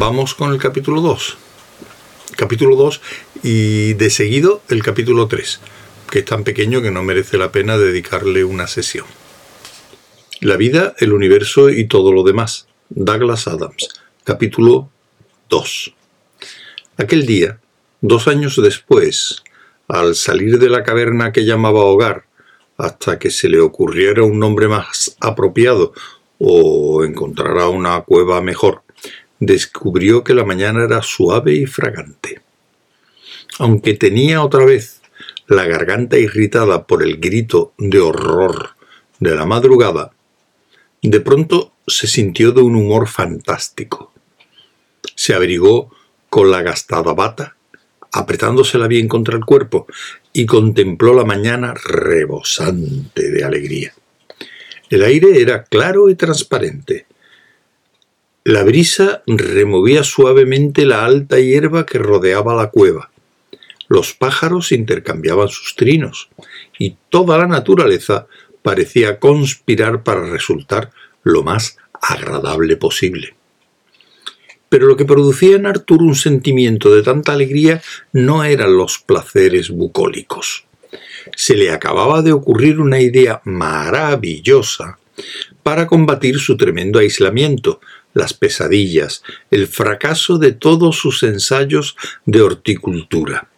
vamos con el capítulo 2. Capítulo 2 y de seguido el capítulo 3, que es tan pequeño que no merece la pena dedicarle una sesión. La vida, el universo y todo lo demás. Douglas Adams. Capítulo 2. Aquel día, dos años después, al salir de la caverna que llamaba hogar, hasta que se le ocurriera un nombre más apropiado o encontrara una cueva mejor, descubrió que la mañana era suave y fragante. Aunque tenía otra vez la garganta irritada por el grito de horror de la madrugada, de pronto se sintió de un humor fantástico. Se abrigó con la gastada bata, apretándosela bien contra el cuerpo, y contempló la mañana rebosante de alegría. El aire era claro y transparente. La brisa removía suavemente la alta hierba que rodeaba la cueva. Los pájaros intercambiaban sus trinos, y toda la naturaleza parecía conspirar para resultar lo más agradable posible. Pero lo que producía en Arturo un sentimiento de tanta alegría no eran los placeres bucólicos. Se le acababa de ocurrir una idea maravillosa para combatir su tremendo aislamiento, las pesadillas, el fracaso de todos sus ensayos de horticultura,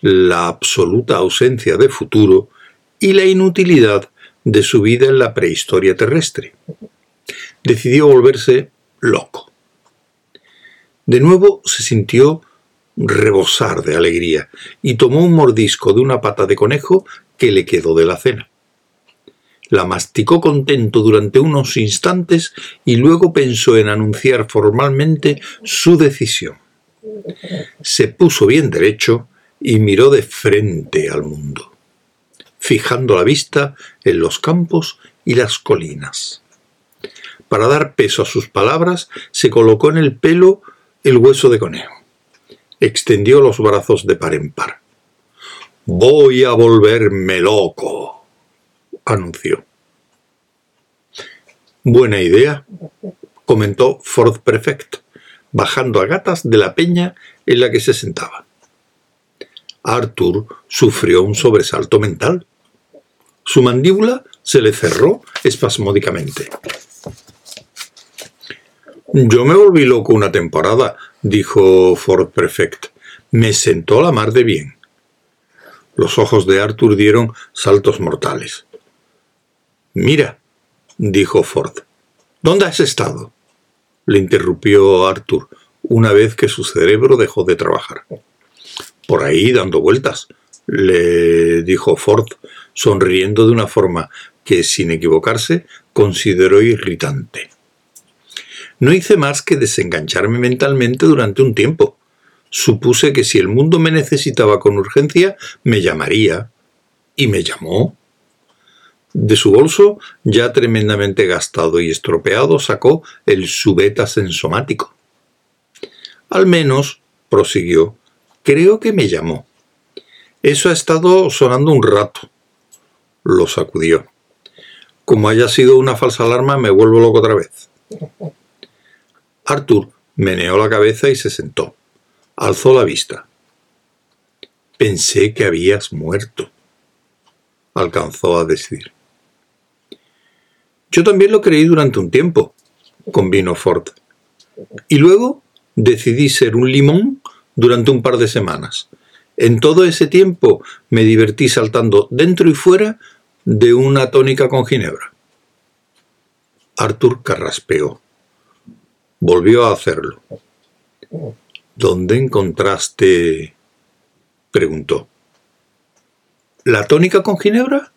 la absoluta ausencia de futuro y la inutilidad de su vida en la prehistoria terrestre. Decidió volverse loco. De nuevo se sintió rebosar de alegría y tomó un mordisco de una pata de conejo que le quedó de la cena. La masticó contento durante unos instantes y luego pensó en anunciar formalmente su decisión. Se puso bien derecho y miró de frente al mundo, fijando la vista en los campos y las colinas. Para dar peso a sus palabras, se colocó en el pelo el hueso de conejo. Extendió los brazos de par en par. Voy a volverme loco, anunció. Buena idea, comentó Ford Prefect, bajando a gatas de la peña en la que se sentaba. Arthur sufrió un sobresalto mental. Su mandíbula se le cerró espasmódicamente. Yo me volví loco una temporada, dijo Ford Prefect. Me sentó la mar de bien. Los ojos de Arthur dieron saltos mortales. Mira, dijo Ford. ¿Dónde has estado? le interrumpió Arthur una vez que su cerebro dejó de trabajar. Por ahí dando vueltas, le dijo Ford, sonriendo de una forma que, sin equivocarse, consideró irritante. No hice más que desengancharme mentalmente durante un tiempo. Supuse que si el mundo me necesitaba con urgencia, me llamaría. Y me llamó. De su bolso, ya tremendamente gastado y estropeado, sacó el subeta sensomático. Al menos, prosiguió, creo que me llamó. Eso ha estado sonando un rato. Lo sacudió. Como haya sido una falsa alarma, me vuelvo loco otra vez. Arthur meneó la cabeza y se sentó. Alzó la vista. Pensé que habías muerto, alcanzó a decir. Yo también lo creí durante un tiempo, convino Ford. Y luego decidí ser un limón durante un par de semanas. En todo ese tiempo me divertí saltando dentro y fuera de una tónica con ginebra. Arthur carraspeó. Volvió a hacerlo. ¿Dónde encontraste? preguntó. ¿La tónica con ginebra?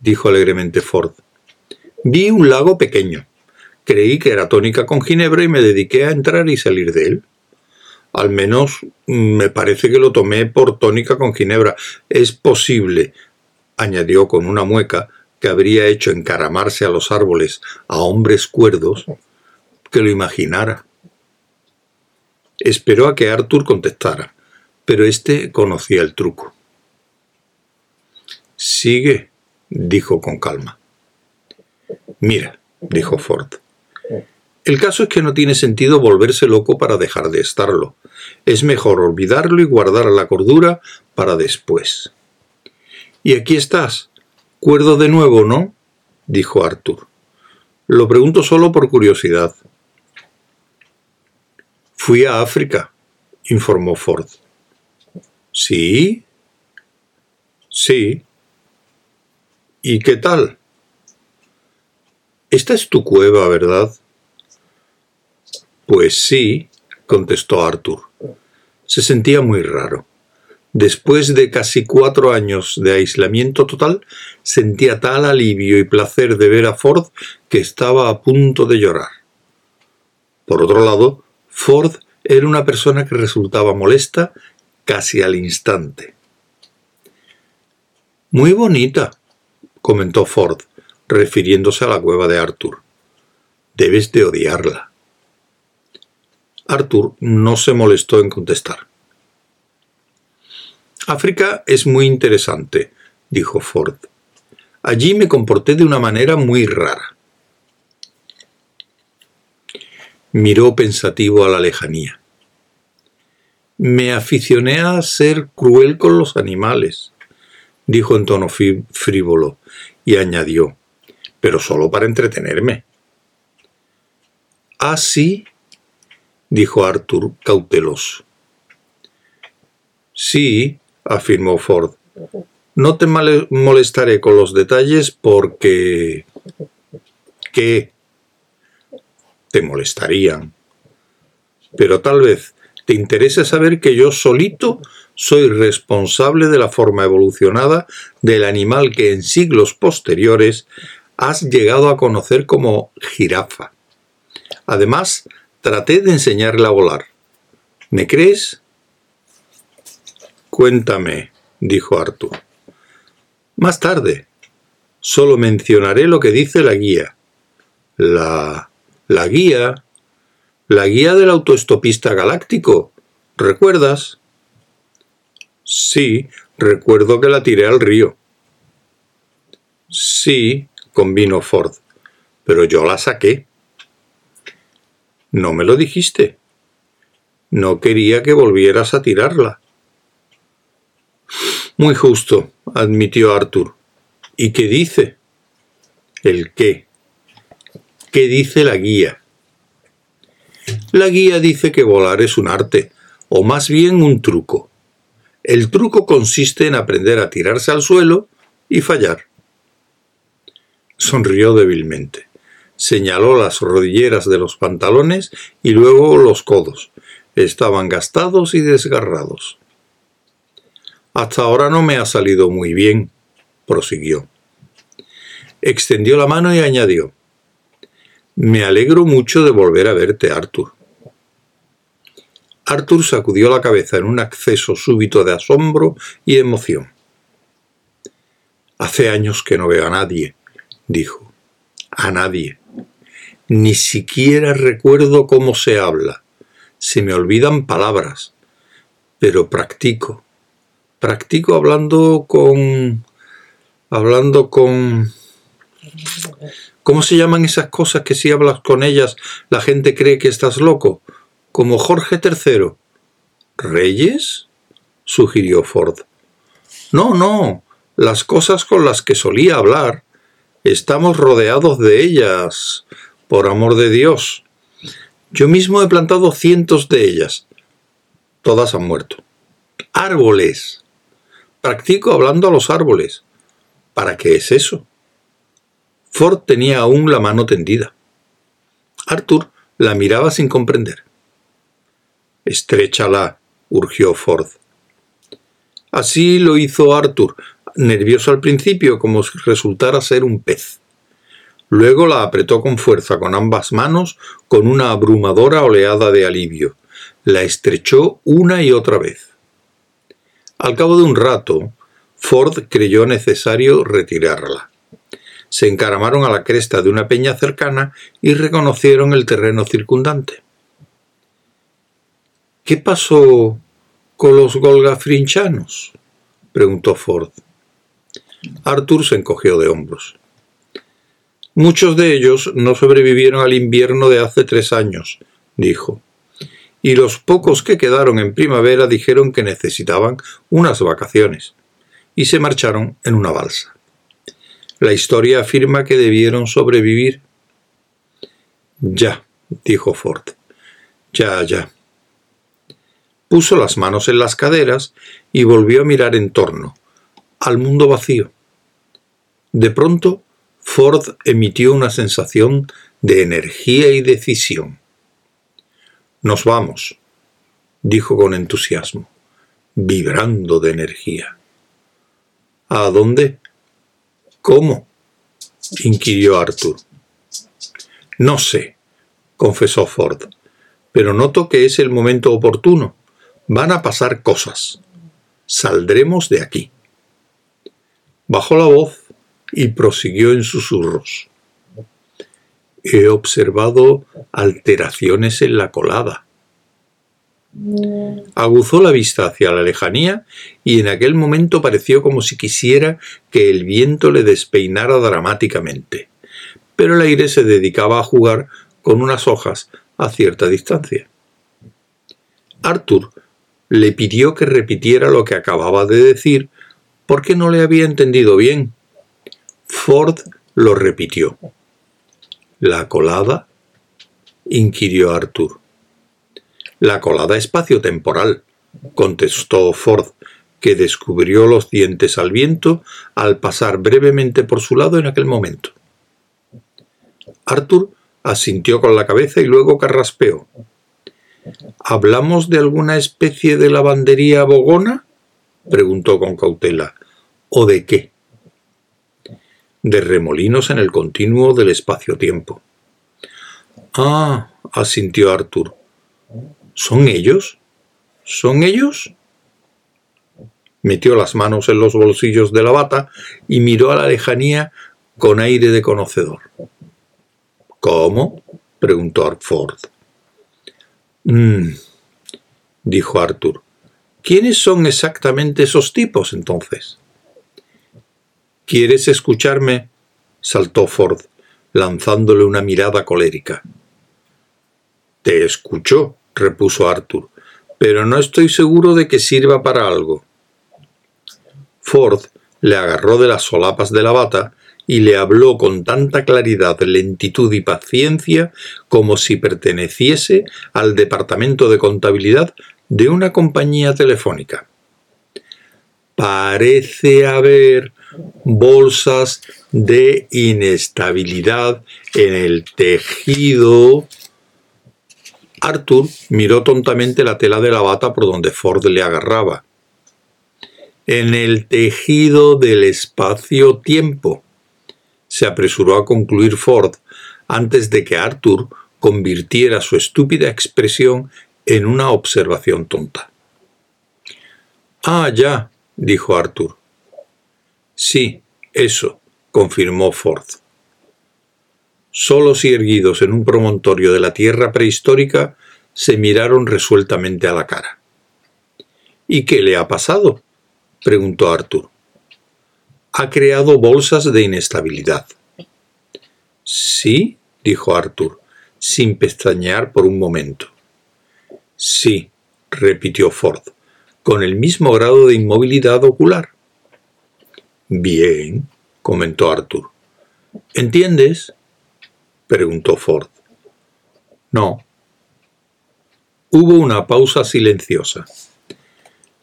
dijo alegremente Ford. Vi un lago pequeño. Creí que era tónica con ginebra y me dediqué a entrar y salir de él. Al menos me parece que lo tomé por tónica con ginebra. Es posible, añadió con una mueca que habría hecho encaramarse a los árboles a hombres cuerdos, que lo imaginara. Esperó a que Arthur contestara, pero éste conocía el truco. Sigue, dijo con calma. Mira, dijo Ford, El caso es que no tiene sentido volverse loco para dejar de estarlo. Es mejor olvidarlo y guardar la cordura para después. Y aquí estás, cuerdo de nuevo, ¿no? dijo Arthur. Lo pregunto solo por curiosidad. Fui a África, informó Ford. ¿Sí? Sí. ¿Y qué tal? Esta es tu cueva, ¿verdad? Pues sí, contestó Arthur. Se sentía muy raro. Después de casi cuatro años de aislamiento total, sentía tal alivio y placer de ver a Ford que estaba a punto de llorar. Por otro lado, Ford era una persona que resultaba molesta casi al instante. Muy bonita, comentó Ford, refiriéndose a la cueva de Arthur. Debes de odiarla. Arthur no se molestó en contestar. África es muy interesante, dijo Ford. Allí me comporté de una manera muy rara. Miró pensativo a la lejanía. Me aficioné a ser cruel con los animales, dijo en tono frívolo, y añadió, pero solo para entretenerme. Ah, sí, dijo Arthur cauteloso. Sí, afirmó Ford. No te molestaré con los detalles porque... ¿Qué? Te molestarían. Pero tal vez te interese saber que yo solito soy responsable de la forma evolucionada del animal que en siglos posteriores has llegado a conocer como jirafa. Además, traté de enseñarle a volar. ¿Me crees? Cuéntame, dijo Arthur. Más tarde. Solo mencionaré lo que dice la guía. La... la guía... La guía del autoestopista galáctico. ¿Recuerdas? Sí, recuerdo que la tiré al río. Sí, convino Ford, pero yo la saqué. No me lo dijiste. No quería que volvieras a tirarla. Muy justo, admitió Arthur. ¿Y qué dice? ¿El qué? ¿Qué dice la guía? La guía dice que volar es un arte, o más bien un truco. El truco consiste en aprender a tirarse al suelo y fallar. Sonrió débilmente. Señaló las rodilleras de los pantalones y luego los codos. Estaban gastados y desgarrados. Hasta ahora no me ha salido muy bien, prosiguió. Extendió la mano y añadió, Me alegro mucho de volver a verte, Arthur. Arthur sacudió la cabeza en un acceso súbito de asombro y emoción. Hace años que no veo a nadie, dijo. A nadie. Ni siquiera recuerdo cómo se habla. Se me olvidan palabras. Pero practico practico hablando con... hablando con... ¿Cómo se llaman esas cosas que si hablas con ellas la gente cree que estás loco? Como Jorge III. ¿Reyes? sugirió Ford. No, no, las cosas con las que solía hablar. Estamos rodeados de ellas, por amor de Dios. Yo mismo he plantado cientos de ellas. Todas han muerto. Árboles. Practico hablando a los árboles. ¿Para qué es eso? Ford tenía aún la mano tendida. Arthur la miraba sin comprender. Estréchala, urgió Ford. Así lo hizo Arthur, nervioso al principio como si resultara ser un pez. Luego la apretó con fuerza con ambas manos con una abrumadora oleada de alivio. La estrechó una y otra vez. Al cabo de un rato, Ford creyó necesario retirarla. Se encaramaron a la cresta de una peña cercana y reconocieron el terreno circundante. ¿Qué pasó con los golgafrinchanos? preguntó Ford. Arthur se encogió de hombros. Muchos de ellos no sobrevivieron al invierno de hace tres años, dijo, y los pocos que quedaron en primavera dijeron que necesitaban unas vacaciones, y se marcharon en una balsa. La historia afirma que debieron sobrevivir. Ya, dijo Ford. Ya, ya. Puso las manos en las caderas y volvió a mirar en torno, al mundo vacío. De pronto Ford emitió una sensación de energía y decisión. Nos vamos, dijo con entusiasmo, vibrando de energía. ¿A dónde? ¿Cómo? inquirió Arthur. No sé, confesó Ford, pero noto que es el momento oportuno. Van a pasar cosas. Saldremos de aquí. Bajó la voz y prosiguió en susurros. He observado alteraciones en la colada. Aguzó la vista hacia la lejanía y en aquel momento pareció como si quisiera que el viento le despeinara dramáticamente. Pero el aire se dedicaba a jugar con unas hojas a cierta distancia. Arthur le pidió que repitiera lo que acababa de decir porque no le había entendido bien. Ford lo repitió. ¿La colada? inquirió Arthur. La colada espacio-temporal, contestó Ford, que descubrió los dientes al viento al pasar brevemente por su lado en aquel momento. Arthur asintió con la cabeza y luego carraspeó. ¿Hablamos de alguna especie de lavandería bogona? preguntó con cautela. ¿O de qué? de remolinos en el continuo del espacio-tiempo. Ah, asintió Arthur. ¿Son ellos? ¿Son ellos? Metió las manos en los bolsillos de la bata y miró a la lejanía con aire de conocedor. ¿Cómo? preguntó Ford. Mmm, dijo Arthur. ¿Quiénes son exactamente esos tipos entonces? ¿Quieres escucharme? saltó Ford, lanzándole una mirada colérica. Te escucho, repuso Arthur, pero no estoy seguro de que sirva para algo. Ford le agarró de las solapas de la bata y le habló con tanta claridad, lentitud y paciencia como si perteneciese al departamento de contabilidad de una compañía telefónica. Parece haber bolsas de inestabilidad en el tejido. Arthur miró tontamente la tela de la bata por donde Ford le agarraba. En el tejido del espacio-tiempo, se apresuró a concluir Ford antes de que Arthur convirtiera su estúpida expresión en una observación tonta. Ah, ya, dijo Arthur. Sí, eso, confirmó Ford. Solos y erguidos en un promontorio de la tierra prehistórica, se miraron resueltamente a la cara. ¿Y qué le ha pasado? preguntó Arthur. Ha creado bolsas de inestabilidad. Sí, dijo Arthur, sin pestañear por un momento. Sí, repitió Ford, con el mismo grado de inmovilidad ocular. Bien, comentó Arthur. ¿Entiendes? preguntó Ford. No. Hubo una pausa silenciosa.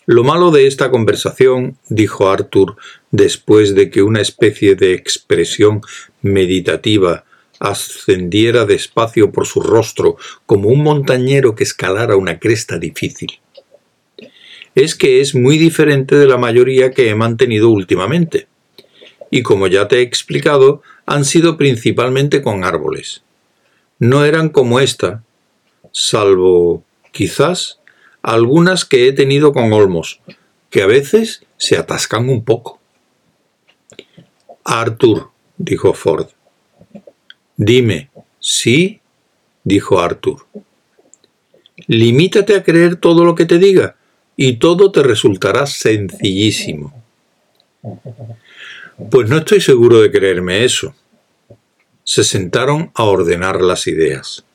Lo malo de esta conversación, dijo Arthur después de que una especie de expresión meditativa ascendiera despacio por su rostro como un montañero que escalara una cresta difícil, es que es muy diferente de la mayoría que he mantenido últimamente. Y como ya te he explicado, han sido principalmente con árboles. No eran como esta, salvo, quizás, algunas que he tenido con olmos, que a veces se atascan un poco. Arthur, dijo Ford. Dime, ¿sí? dijo Arthur. Limítate a creer todo lo que te diga y todo te resultará sencillísimo. Pues no estoy seguro de creerme eso. se sentaron a ordenar las ideas.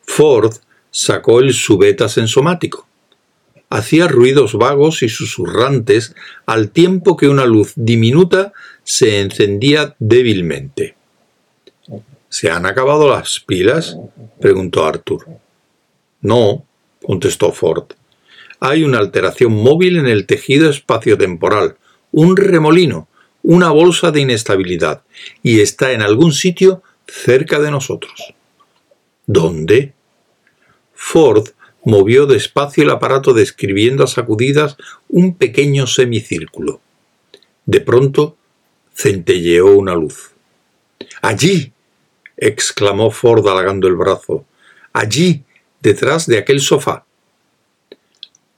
Ford sacó el subeta sensomático. Hacía ruidos vagos y susurrantes al tiempo que una luz diminuta se encendía débilmente. ¿Se han acabado las pilas? preguntó Arthur. No, contestó Ford. Hay una alteración móvil en el tejido espaciotemporal, un remolino, una bolsa de inestabilidad, y está en algún sitio cerca de nosotros. ¿Dónde? Ford movió despacio el aparato describiendo a sacudidas un pequeño semicírculo. De pronto centelleó una luz. ¡Allí! exclamó Ford halagando el brazo. ¡Allí! detrás de aquel sofá.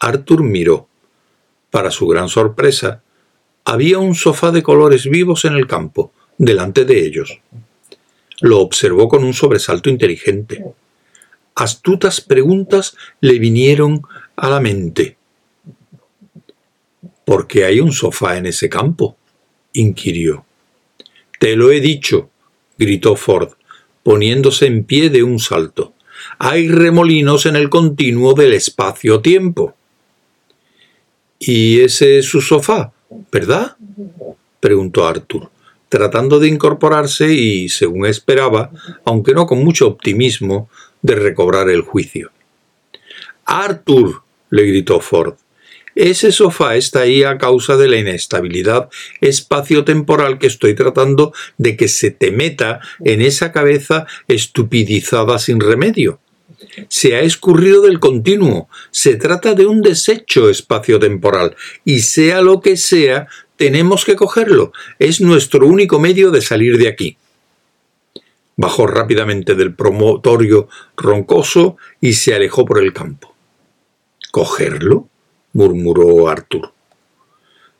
Arthur miró. Para su gran sorpresa, había un sofá de colores vivos en el campo, delante de ellos. Lo observó con un sobresalto inteligente. Astutas preguntas le vinieron a la mente. ¿Por qué hay un sofá en ese campo? inquirió. Te lo he dicho, gritó Ford, poniéndose en pie de un salto. Hay remolinos en el continuo del espacio-tiempo. ¿Y ese es su sofá, verdad? preguntó Arthur, tratando de incorporarse y, según esperaba, aunque no con mucho optimismo, de recobrar el juicio. Arthur, le gritó Ford, ese sofá está ahí a causa de la inestabilidad espacio-temporal que estoy tratando de que se te meta en esa cabeza estupidizada sin remedio. Se ha escurrido del continuo. Se trata de un desecho espacio-temporal. Y sea lo que sea, tenemos que cogerlo. Es nuestro único medio de salir de aquí. Bajó rápidamente del promotorio roncoso y se alejó por el campo. ¿Cogerlo? murmuró Arthur.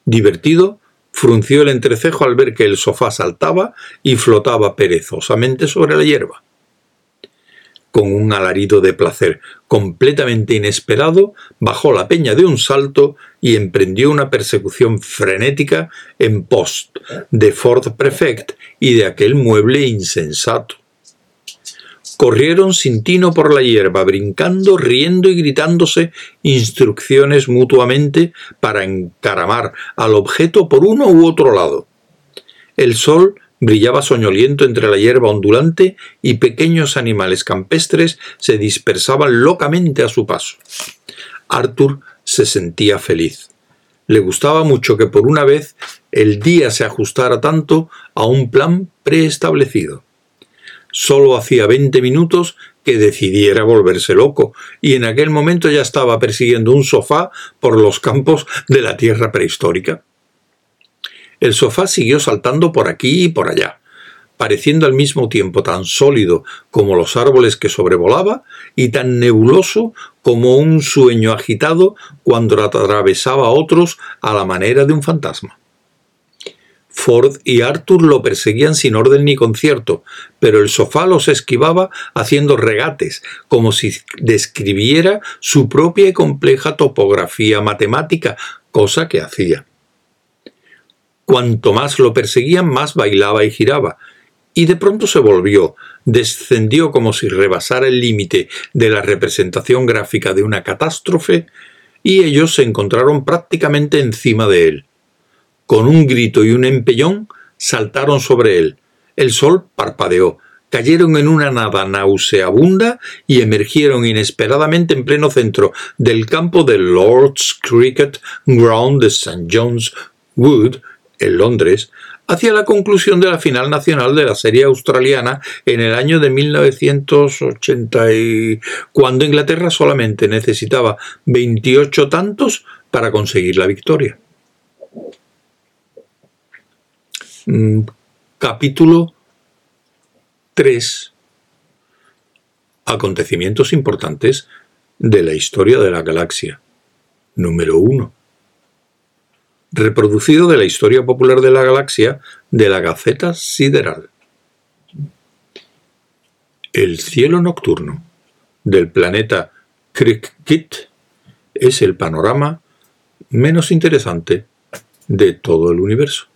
Divertido, frunció el entrecejo al ver que el sofá saltaba y flotaba perezosamente sobre la hierba. Con un alarido de placer completamente inesperado, bajó la peña de un salto y emprendió una persecución frenética en pos de Ford Prefect y de aquel mueble insensato. Corrieron sin tino por la hierba, brincando, riendo y gritándose instrucciones mutuamente para encaramar al objeto por uno u otro lado. El sol brillaba soñoliento entre la hierba ondulante y pequeños animales campestres se dispersaban locamente a su paso. Arthur se sentía feliz. Le gustaba mucho que por una vez el día se ajustara tanto a un plan preestablecido. Solo hacía veinte minutos que decidiera volverse loco, y en aquel momento ya estaba persiguiendo un sofá por los campos de la tierra prehistórica. El sofá siguió saltando por aquí y por allá, pareciendo al mismo tiempo tan sólido como los árboles que sobrevolaba y tan nebuloso como un sueño agitado cuando atravesaba a otros a la manera de un fantasma. Ford y Arthur lo perseguían sin orden ni concierto, pero el sofá los esquivaba haciendo regates, como si describiera su propia y compleja topografía matemática, cosa que hacía. Cuanto más lo perseguían, más bailaba y giraba, y de pronto se volvió, descendió como si rebasara el límite de la representación gráfica de una catástrofe, y ellos se encontraron prácticamente encima de él. Con un grito y un empellón saltaron sobre él. El sol parpadeó, cayeron en una nada nauseabunda y emergieron inesperadamente en pleno centro del campo del Lord's Cricket Ground de St. John's Wood, en Londres, hacia la conclusión de la final nacional de la serie australiana en el año de 1980, cuando Inglaterra solamente necesitaba 28 tantos para conseguir la victoria. Mm, capítulo 3. Acontecimientos importantes de la historia de la galaxia. Número 1. Reproducido de la historia popular de la galaxia de la Gaceta Sideral. El cielo nocturno del planeta Krikit es el panorama menos interesante de todo el universo.